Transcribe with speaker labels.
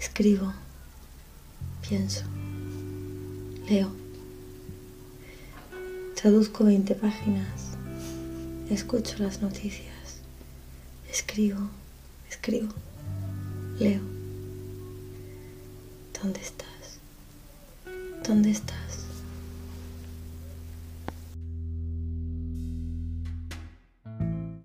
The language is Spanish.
Speaker 1: Escribo, pienso, leo, traduzco 20 páginas, escucho las noticias, escribo, escribo, leo. ¿Dónde estás? ¿Dónde estás?